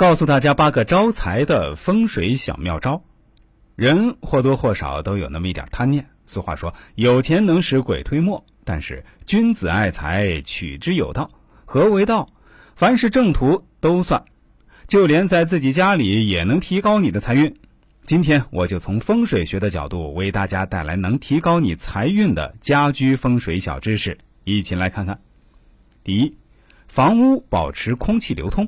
告诉大家八个招财的风水小妙招。人或多或少都有那么一点贪念。俗话说：“有钱能使鬼推磨。”但是君子爱财，取之有道。何为道？凡是正途都算，就连在自己家里也能提高你的财运。今天我就从风水学的角度为大家带来能提高你财运的家居风水小知识，一起来看看。第一，房屋保持空气流通。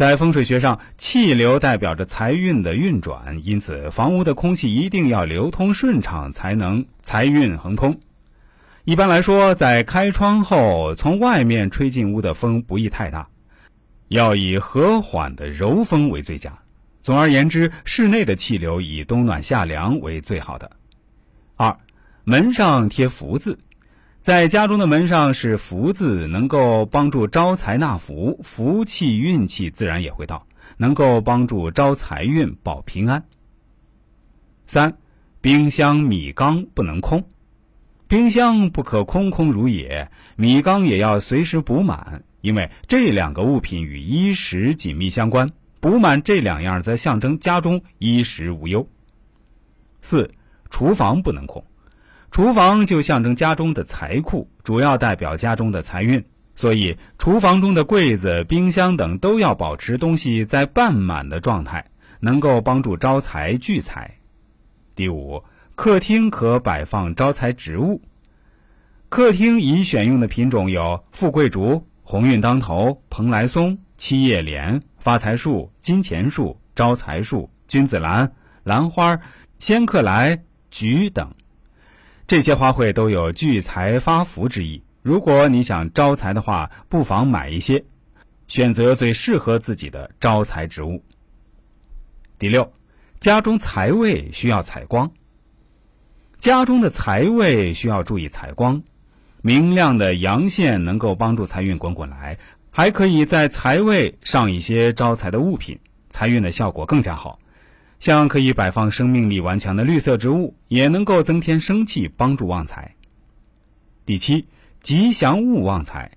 在风水学上，气流代表着财运的运转，因此房屋的空气一定要流通顺畅，才能财运亨通。一般来说，在开窗后，从外面吹进屋的风不宜太大，要以和缓的柔风为最佳。总而言之，室内的气流以冬暖夏凉为最好的。二，门上贴福字。在家中的门上是福字，能够帮助招财纳福，福气运气自然也会到，能够帮助招财运、保平安。三，冰箱米缸不能空，冰箱不可空空如也，米缸也要随时补满，因为这两个物品与衣食紧密相关，补满这两样则象征家中衣食无忧。四，厨房不能空。厨房就象征家中的财库，主要代表家中的财运，所以厨房中的柜子、冰箱等都要保持东西在半满的状态，能够帮助招财聚财。第五，客厅可摆放招财植物。客厅宜选用的品种有富贵竹、鸿运当头、蓬莱松、七叶莲、发财树、金钱树、招财树、君子兰、兰花、仙客来、菊等。这些花卉都有聚财发福之意。如果你想招财的话，不妨买一些，选择最适合自己的招财植物。第六，家中财位需要采光。家中的财位需要注意采光，明亮的阳线能够帮助财运滚滚来，还可以在财位上一些招财的物品，财运的效果更加好。像可以摆放生命力顽强的绿色植物，也能够增添生气，帮助旺财。第七，吉祥物旺财，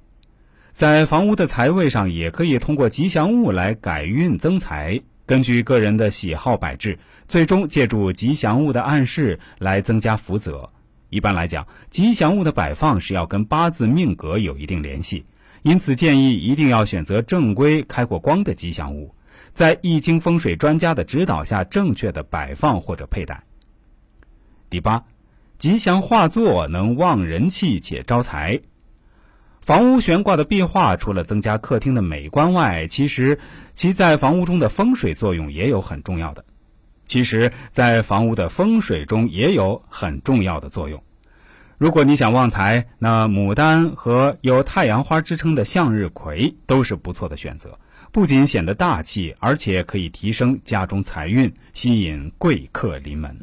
在房屋的财位上，也可以通过吉祥物来改运增财。根据个人的喜好摆置，最终借助吉祥物的暗示来增加福泽。一般来讲，吉祥物的摆放是要跟八字命格有一定联系，因此建议一定要选择正规、开过光的吉祥物。在易经风水专家的指导下，正确的摆放或者佩戴。第八，吉祥画作能旺人气且招财。房屋悬挂的壁画，除了增加客厅的美观外，其实其在房屋中的风水作用也有很重要的。其实，在房屋的风水中也有很重要的作用。如果你想旺财，那牡丹和有太阳花之称的向日葵都是不错的选择。不仅显得大气，而且可以提升家中财运，吸引贵客临门。